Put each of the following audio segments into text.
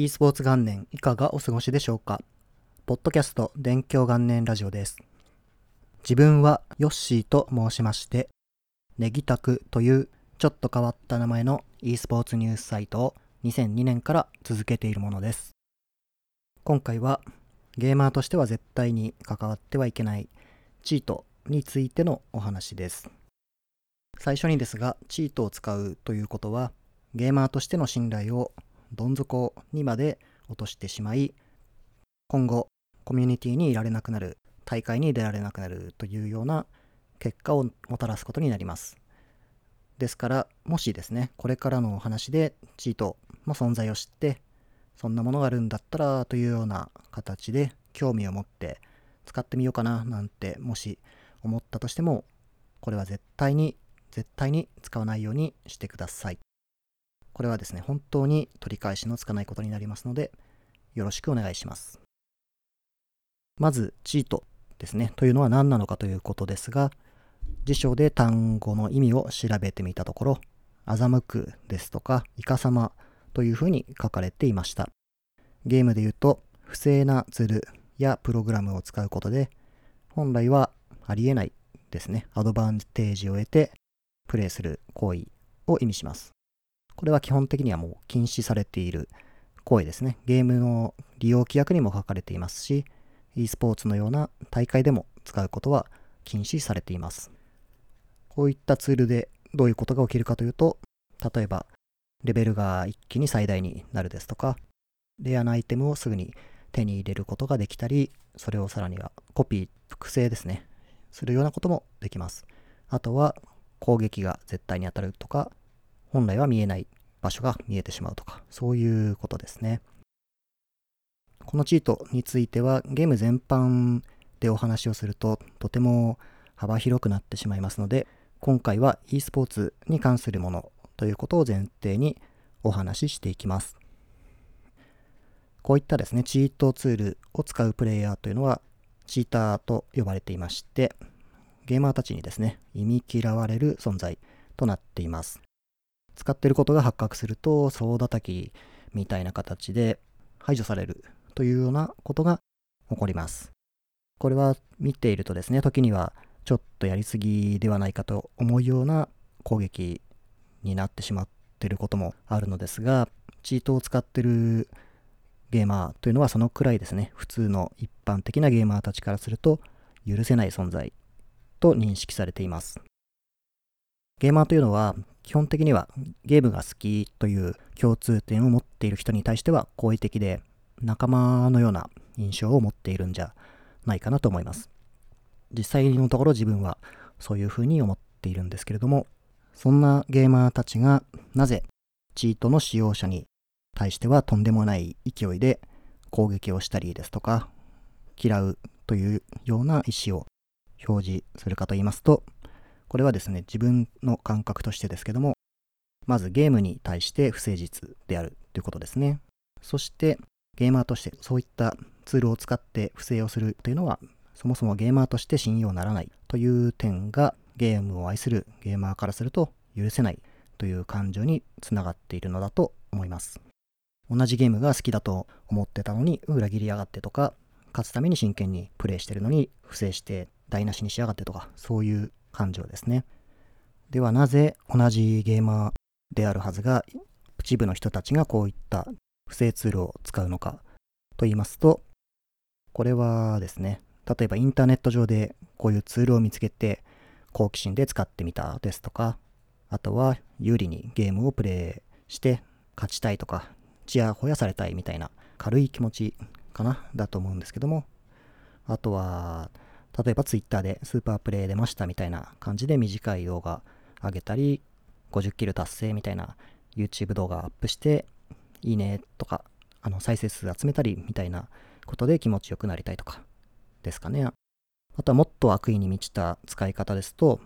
e スポーツ元年いかがお過ごしでしょうか？ポッドキャスト勉強元年ラジオです。自分はヨッシーと申しまして、ネギタクというちょっと変わった名前の e スポーツニュースサイトを2002年から続けているものです。今回はゲーマーとしては絶対に関わってはいけないチートについてのお話です。最初にですが、チートを使うということは、ゲーマーとしての信頼をどん底にまで落としてしまい、今後コミュニティにいられなくなる、大会に出られなくなるというような結果をもたらすことになります。ですから、もしですね、これからのお話でチートの存在を知って、そんなものがあるんだったらというような形で興味を持って使ってみようかななんてもし思ったとしても、これは絶対に絶対に使わないようにしてください。これはですね、本当に取り返しのつかないことになりますので、よろしくお願いします。まず、チートですね。というのは何なのかということですが、辞書で単語の意味を調べてみたところ、欺くですとか、いかさまというふうに書かれていました。ゲームで言うと、不正なツールやプログラムを使うことで、本来はありえないですね、アドバンテージを得てプレイする行為を意味します。これは基本的にはもう禁止されている行為ですね。ゲームの利用規約にも書かれていますし、e スポーツのような大会でも使うことは禁止されています。こういったツールでどういうことが起きるかというと、例えば、レベルが一気に最大になるですとか、レアなアイテムをすぐに手に入れることができたり、それをさらにはコピー、複製ですね、するようなこともできます。あとは、攻撃が絶対に当たるとか、本来は見えない場所が見えてしまうとか、そういうことですね。このチートについてはゲーム全般でお話をするととても幅広くなってしまいますので、今回は e スポーツに関するものということを前提にお話ししていきます。こういったですね、チートツールを使うプレイヤーというのは、チーターと呼ばれていまして、ゲーマーたちにですね、忌み嫌われる存在となっています。使ってることが発覚すると、総叩きみたいな形で排除されるというようなことが起こります。これは見ているとですね、時にはちょっとやりすぎではないかと思うような攻撃になってしまっていることもあるのですが、チートを使ってるゲーマーというのはそのくらいですね、普通の一般的なゲーマーたちからすると許せない存在と認識されています。ゲーマーというのは基本的にはゲームが好きという共通点を持っている人に対しては好意的で仲間のような印象を持っているんじゃないかなと思います。実際のところ自分はそういうふうに思っているんですけれども、そんなゲーマーたちがなぜチートの使用者に対してはとんでもない勢いで攻撃をしたりですとか、嫌うというような意思を表示するかと言いますと、これはですね、自分の感覚としてですけども、まずゲームに対して不誠実であるということですね。そして、ゲーマーとしてそういったツールを使って不正をするというのは、そもそもゲーマーとして信用ならないという点がゲームを愛するゲーマーからすると許せないという感情につながっているのだと思います。同じゲームが好きだと思ってたのに裏切りやがってとか、勝つために真剣にプレイしてるのに不正して台無しにしやがってとか、そういう感情ですね。ではなぜ同じゲーマーであるはずが一部の人たちがこういった不正ツールを使うのかと言いますと、これはですね、例えばインターネット上でこういうツールを見つけて好奇心で使ってみたですとか、あとは有利にゲームをプレイして勝ちたいとか、ちやほやされたいみたいな軽い気持ちかなだと思うんですけども、あとは例えば Twitter でスーパープレイ出ましたみたいな感じで短い動画上げたり、50キル達成みたいな YouTube 動画アップして、いいねとか、あの再生数集めたりみたいなことで気持ちよくなりたいとかですかね。あとはもっと悪意に満ちた使い方ですと、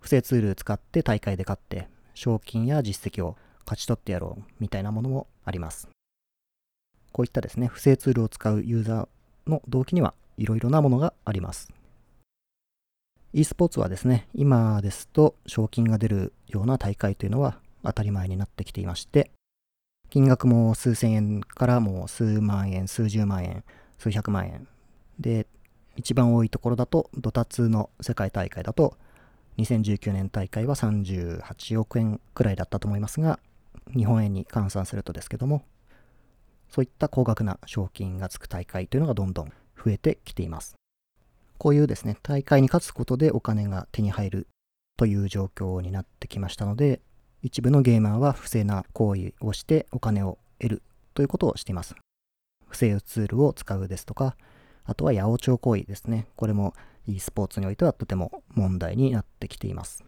不正ツール使って大会で勝って、賞金や実績を勝ち取ってやろうみたいなものもあります。こういったですね、不正ツールを使うユーザーの動機にはいろいろなものがあります。e スポーツはですね、今ですと賞金が出るような大会というのは当たり前になってきていまして、金額も数千円からもう数万円、数十万円、数百万円。で、一番多いところだと、ドタツの世界大会だと、2019年大会は38億円くらいだったと思いますが、日本円に換算するとですけども、そういった高額な賞金がつく大会というのがどんどん増えてきています。こういうですね、大会に勝つことでお金が手に入るという状況になってきましたので、一部のゲーマーは不正な行為をしてお金を得るということをしています。不正ツールを使うですとか、あとは八百長行為ですね。これも e スポーツにおいてはとても問題になってきています。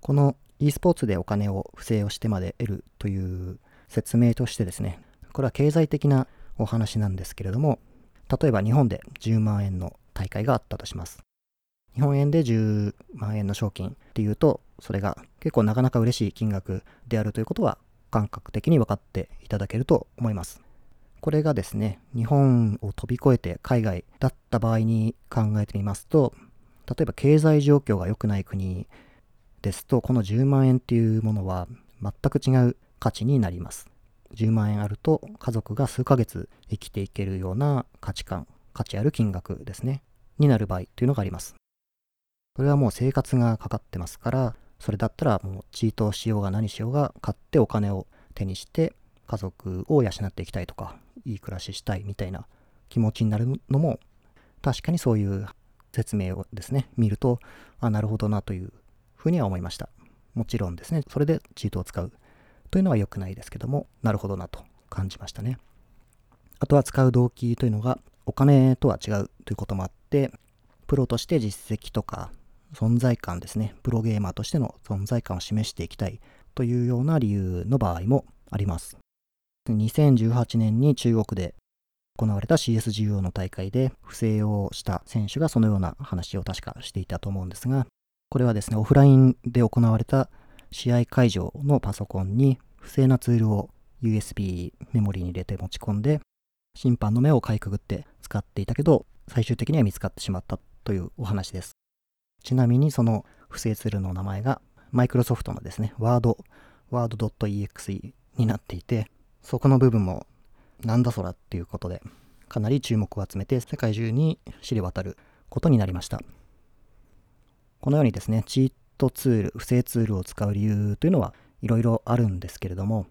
この e スポーツでお金を不正をしてまで得るという説明としてですね、これは経済的なお話なんですけれども、例えば日本で10万円の大会があったとします。日本円で10万円の賞金っていうと、それが結構なかなか嬉しい金額であるということは感覚的に分かっていただけると思います。これがですね、日本を飛び越えて海外だった場合に考えてみますと、例えば経済状況が良くない国ですと、この10万円っていうものは全く違う価値になります。10万円あると家族が数ヶ月生きていけるような価値観、価値ある金額ですね、になる場合というのがあります。それはもう生活がかかってますから、それだったらもうチートしようが何しようが買ってお金を手にして家族を養っていきたいとか、いい暮らししたいみたいな気持ちになるのも、確かにそういう説明をですね、見ると、あ、なるほどなというふうには思いました。もちろんですね、それでチートを使うというのは良くないですけども、なるほどなと感じましたね。あとは使う動機というのが、お金とは違うということもあって、プロとして実績とか存在感ですね、プロゲーマーとしての存在感を示していきたいというような理由の場合もあります。2018年に中国で行われた CSGO の大会で不正をした選手がそのような話を確かしていたと思うんですが、これはですね、オフラインで行われた試合会場のパソコンに不正なツールを USB メモリに入れて持ち込んで、審判の目をかいくぐって使っていたけど、最終的には見つかってしまったというお話です。ちなみにその不正ツールの名前がマイクロソフトのですね、ワード、ワード .exe になっていて、そこの部分もなんだそらっていうことで、かなり注目を集めて世界中に知れ渡ることになりました。このようにですね、チートツール、不正ツールを使う理由というのはいろいろあるんですけれども、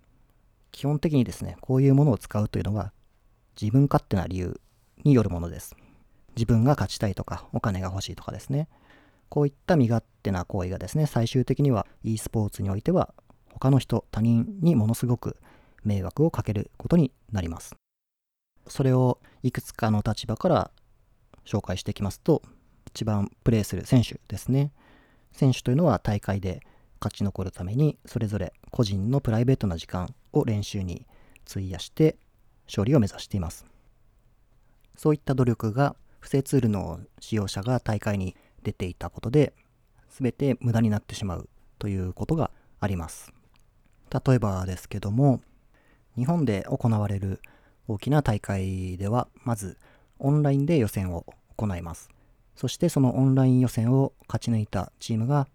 基本的にですね、こういうものを使うというのは自分勝手な理由によるものです。自分が勝ちたいとか、お金が欲しいとかですね。こういった身勝手な行為がですね、最終的には e スポーツにおいては他の人、他人にものすごく迷惑をかけることになります。それをいくつかの立場から紹介していきますと、一番プレーする選手ですね。選手というのは大会で勝ち残るためにそれぞれ個人のプライベートな時間を練習に費やして勝利を目指しています。そういった努力が不正ツールの使用者が大会に出ていたことで全て無駄になってしまうということがあります。例えばですけども日本で行われる大きな大会では、まずオンラインで予選を行います。そしてそのオンライン予選を勝ち抜いたチームが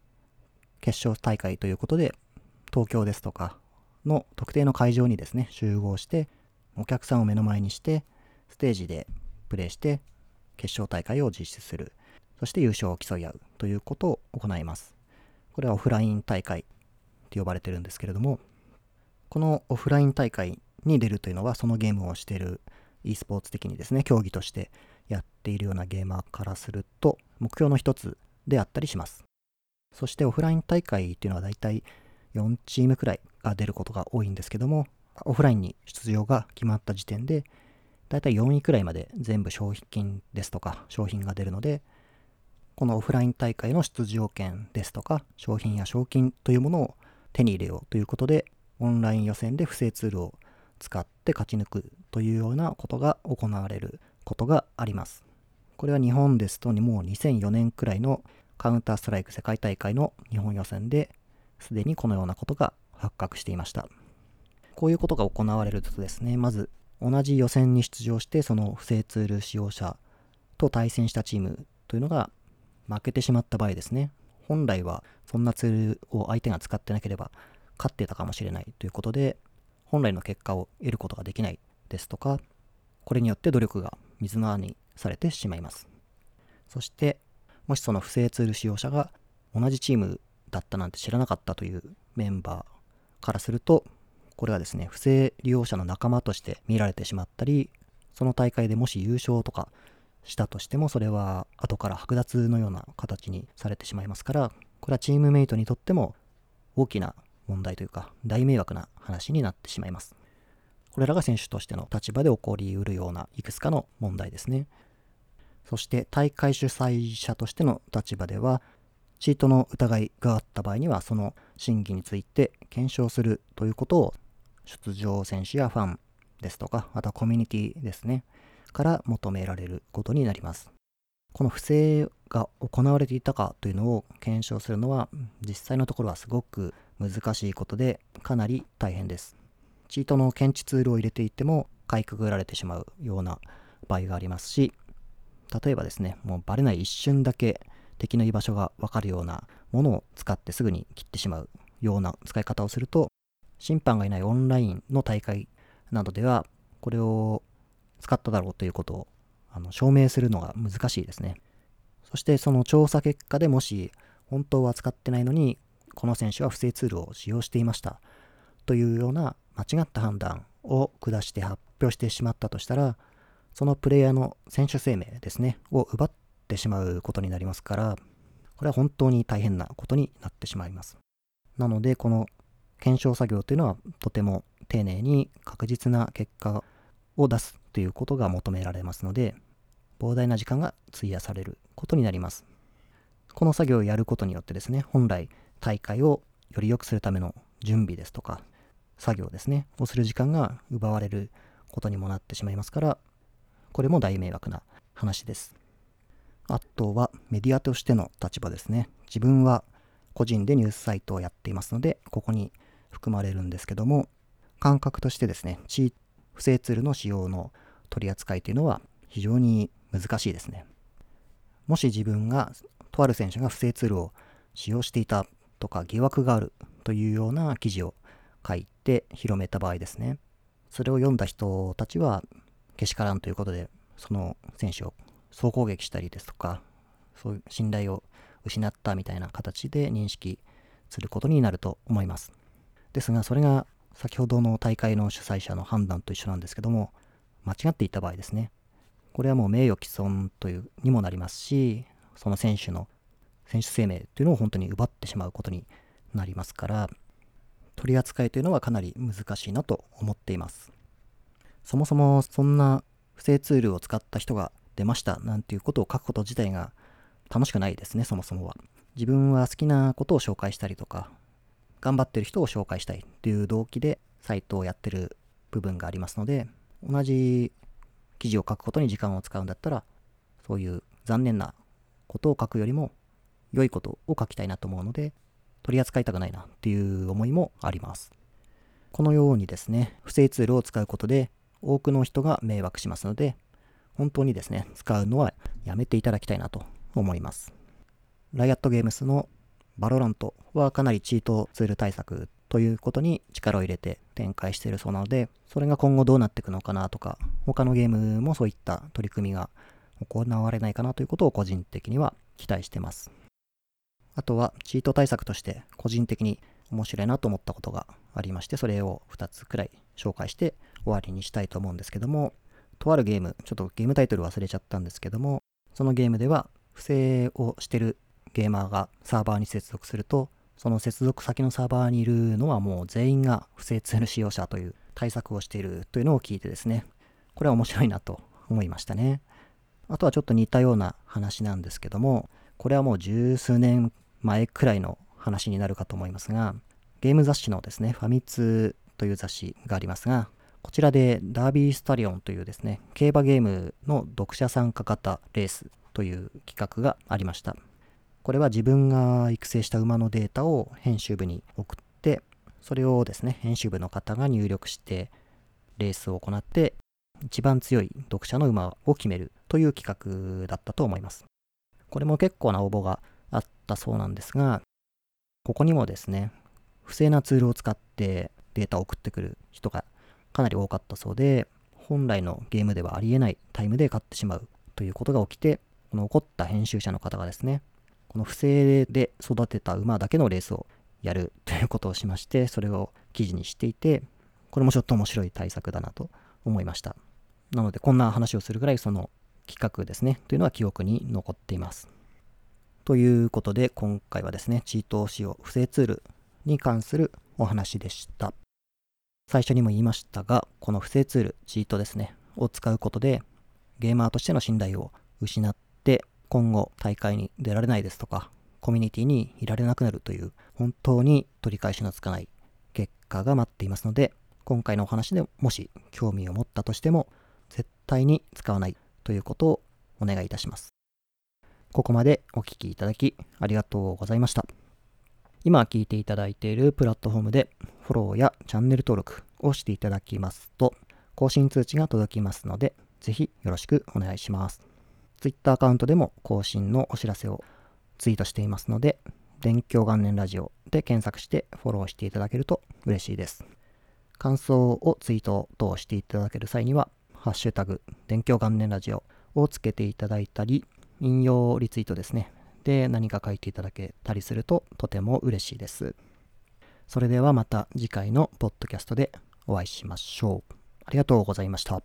決勝大会ということで、東京ですとかの特定の会場にですね、集合して、お客さんを目の前にして、ステージでプレーして、決勝大会を実施する。そして優勝を競い合うということを行います。これはオフライン大会と呼ばれてるんですけれども、このオフライン大会に出るというのは、そのゲームをしている e スポーツ的にですね、競技としてやっているようなゲーマーからすると、目標の一つであったりします。そしてオフライン大会っていうのはだいたい4チームくらいが出ることが多いんですけども、オフラインに出場が決まった時点で、だいたい4位くらいまで全部商品ですとか商品が出るので、このオフライン大会の出場権ですとか商品や賞金というものを手に入れようということでオンライン予選で不正ツールを使って勝ち抜くというようなことが行われることがあります。これは日本ですともう2004年くらいのカウンターストライク世界大会の日本予選ですでにこのようなことが発覚していました。こういうことが行われるとですね、まず同じ予選に出場してその不正ツール使用者と対戦したチームというのが負けてしまった場合ですね、本来はそんなツールを相手が使ってなければ勝ってたかもしれないということで、本来の結果を得ることができないですとか、これによって努力が水の泡にされてしまいます。そして、もしその不正ツール使用者が同じチームだったなんて知らなかったというメンバーからすると、これはですね、不正利用者の仲間として見られてしまったり、その大会でもし優勝とかしたとしても、それは後から剥奪のような形にされてしまいますから、これはチームメイトにとっても大きな問題というか、大迷惑な話になってしまいます。これらが選手としての立場で起こりうるようないくつかの問題ですね。そして大会主催者としての立場では、チートの疑いがあった場合には、その審議について検証するということを、出場選手やファンですとか、またコミュニティですね、から求められることになります。この不正が行われていたかというのを検証するのは、実際のところはすごく難しいことで、かなり大変です。チートの検知ツールを入れていっても、かいくぐられてしまうような場合がありますし、例えばですね、もうバレない一瞬だけ敵の居場所がわかるようなものを使ってすぐに切ってしまうような使い方をすると、審判がいないオンラインの大会などでは、これを使っただろうということをあの証明するのが難しいですね。そしてその調査結果でもし本当は使ってないのにこの選手は不正ツールを使用していましたというような間違った判断を下して発表してしまったとしたらそのプレイヤーの選手生命ですねを奪ってしまうことになりますからこれは本当に大変なことになってしまいますなのでこの検証作業というのはとても丁寧に確実な結果を出すということが求められますので、膨大な時間が費やされることになります。この作業をやることによってですね、本来大会をより良くするための準備ですとか、作業ですね、をする時間が奪われることにもなってしまいますから、これも大迷惑な話です。あとはメディアとしての立場ですね。自分は個人でニュースサイトをやっていますので、ここに含まれるんですけども、感覚としてですね、不正ツールの使用の取り扱いというのは非常に難しいですね。もし自分がとある選手が不正ツールを使用していたとか疑惑があるというような記事を書いて広めた場合ですね。それを読んだ人たちはけしからんということでその選手を総攻撃したりですとかそういう信頼を失ったみたいな形で認識することになると思います。ですがそれが先ほどの大会の主催者の判断と一緒なんですけども間違っていた場合ですね。これはもう名誉毀損というにもなりますし、その選手の選手生命というのを本当に奪ってしまうことになりますから、取り扱いというのはかなり難しいなと思っています。そもそもそんな不正ツールを使った人が出ましたなんていうことを書くこと自体が楽しくないですね、そもそもは。自分は好きなことを紹介したりとか、頑張ってる人を紹介したいっていう動機でサイトをやってる部分がありますので、同じ記事を書くことに時間を使うんだったら、そういう残念なことを書くよりも、良いことを書きたいなと思うので、取り扱いたくないなっていう思いもあります。このようにですね、不正ツールを使うことで、多くの人が迷惑しますので、本当にですね、使うのはやめていただきたいなと思います。 Riot Games の VALORANT はかなりチートツール対策ということに力を入れて展開しているそうなので、それが今後どうなっていくのかなとか、他のゲームもそういった取り組みが行われないかなということを個人的には期待してます。あとは、チート対策として個人的に面白いなと思ったことがありまして、それを2つくらい紹介して終わりにしたいと思うんですけども、とあるゲーム、ちょっとゲームタイトル忘れちゃったんですけども、そのゲームでは不正をしてるゲーマーがサーバーに接続すると、その接続先のサーバーにいるのはもう全員が不正ツール使用者という対策をしているというのを聞いてですね、これは面白いなと思いましたね。あとはちょっと似たような話なんですけども、これはもう十数年前くらいの話になるかと思いますが、ゲーム雑誌のですね、ファミ通という雑誌がありますが、こちらでダービースタリオンというですね、競馬ゲームの読者参加型レースという企画がありました。これは自分が育成した馬のデータを編集部に送って、それをですね、編集部の方が入力して、レースを行って、一番強い読者の馬を決めるという企画だったと思います。これも結構な応募があったそうなんですが、ここにもですね、不正なツールを使ってデータを送ってくる人がかなり多かったそうで、本来のゲームではありえないタイムで勝ってしまうということが起きて、この怒った編集者の方がですね、この不正で育てた馬だけのレースをやるということをしまして、それを記事にしていて、これもちょっと面白い対策だなと思いました。なので、こんな話をするぐらいその企画ですね、というのは記憶に残っています。ということで、今回はですね、チート使用不正ツールに関するお話でした。最初にも言いましたが、この不正ツール、チートですね、を使うことで、ゲーマーとしての信頼を失って、今後大会に出られないですとか、コミュニティにいられなくなるという、本当に取り返しのつかない結果が待っていますので、今回のお話でもし興味を持ったとしても、絶対に使わないということをお願いいたします。ここまでお聴きいただきありがとうございました。今聞いていただいているプラットフォームでフォローやチャンネル登録をしていただきますと更新通知が届きますのでぜひよろしくお願いします。Twitter アカウントでも更新のお知らせをツイートしていますので勉強元年ラジオで検索してフォローしていただけると嬉しいです。感想をツイート等していただける際には、ハッシュタグ、勉強元年ラジオをつけていただいたり、引用リツイートですね。で、何か書いていただけたりするととても嬉しいです。それではまた次回のポッドキャストでお会いしましょう。ありがとうございました。